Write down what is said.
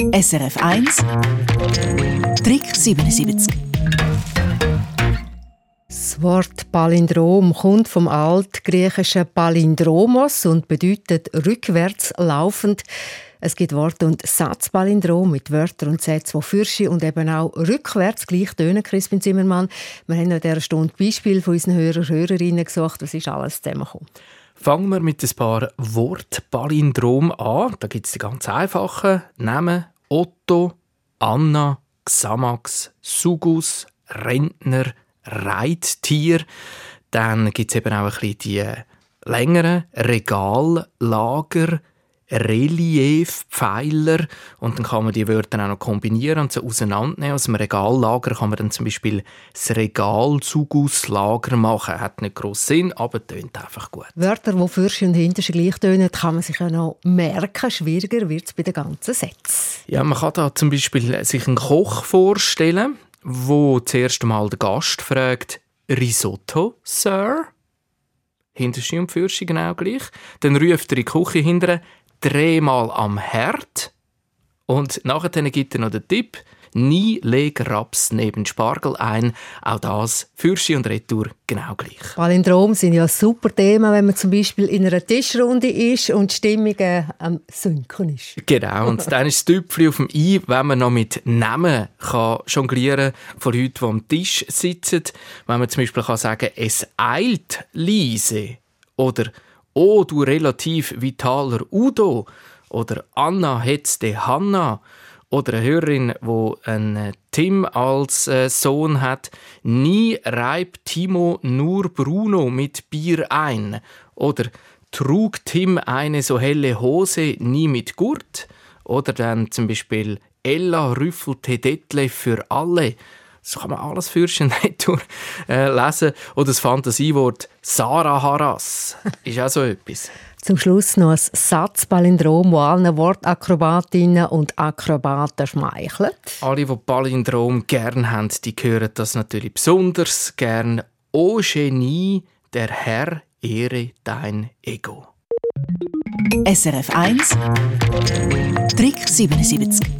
SRF 1 Trick 77 das Wort Palindrom kommt vom altgriechischen Palindromos und bedeutet rückwärts laufend. Es gibt Wort- und Satzpalindrom mit Wörtern und Sätzen, die Fürsche und eben auch rückwärts gleich tönen, Crispin Zimmermann. Wir haben in dieser Stunde Beispiele von unseren Hörern und Hörerinnen gesucht. Was ist alles zusammengekommen? Fangen wir mit ein paar Wortpalindrom an. Da gibt es die ganz einfachen Namen Otto, Anna, Xamax, Sugus, Rentner, Reittier. Dann gibt es eben auch ein bisschen die längeren Regallager, Reliefpfeiler und dann kann man die Wörter auch noch kombinieren und so auseinandernehmen. Aus dem Regallager kann man dann zum Beispiel das Regalzugusslager machen. Hat nicht gross Sinn, aber tönt einfach gut. Wörter, die Fürst und Hinterste gleich tönen, kann man sich ja noch merken. Schwieriger wird es bei den ganzen Sätzen. Ja, man kann da zum Beispiel sich einen Koch vorstellen wo zuerst einmal der Gast fragt, Risotto, Sir? Hinterschi und Fürschi genau gleich. Dann ruft er in die Küche hinterher, dreh mal am Herd. Und nachher gibt er noch den Tipp, Nie leg Raps neben Spargel ein. Auch das für Sie und Retour genau gleich. Palindrom sind ja super Themen, wenn man zum Beispiel in einer Tischrunde ist und die Stimmung am Sinken ist. Genau, und dann ist das Tüpfchen auf dem I, wenn man noch mit Namen kann jonglieren von Leuten, die am Tisch sitzen. Wenn man zum Beispiel kann sagen «Es eilt, Liese» oder «Oh, du relativ vitaler Udo» oder «Anna hetzte Hanna» oder eine Hörerin, wo einen äh, Tim als äh, Sohn hat, nie reibt Timo nur Bruno mit Bier ein. Oder trug Tim eine so helle Hose nie mit Gurt. Oder dann zum Beispiel Ella rüffelte Detlef für alle. Das kann man alles fürschen durch äh, lesen. Oder das Fantasiewort Sarah Haras ist auch so etwas. Zum Schluss noch ein Satzpalindrom, das allen Wortakrobatinnen und Akrobaten schmeichelt. Alle, die Palindrom gern haben, die hören das natürlich besonders gern. O Genie, der Herr ehre dein Ego. SRF 1 Trick 77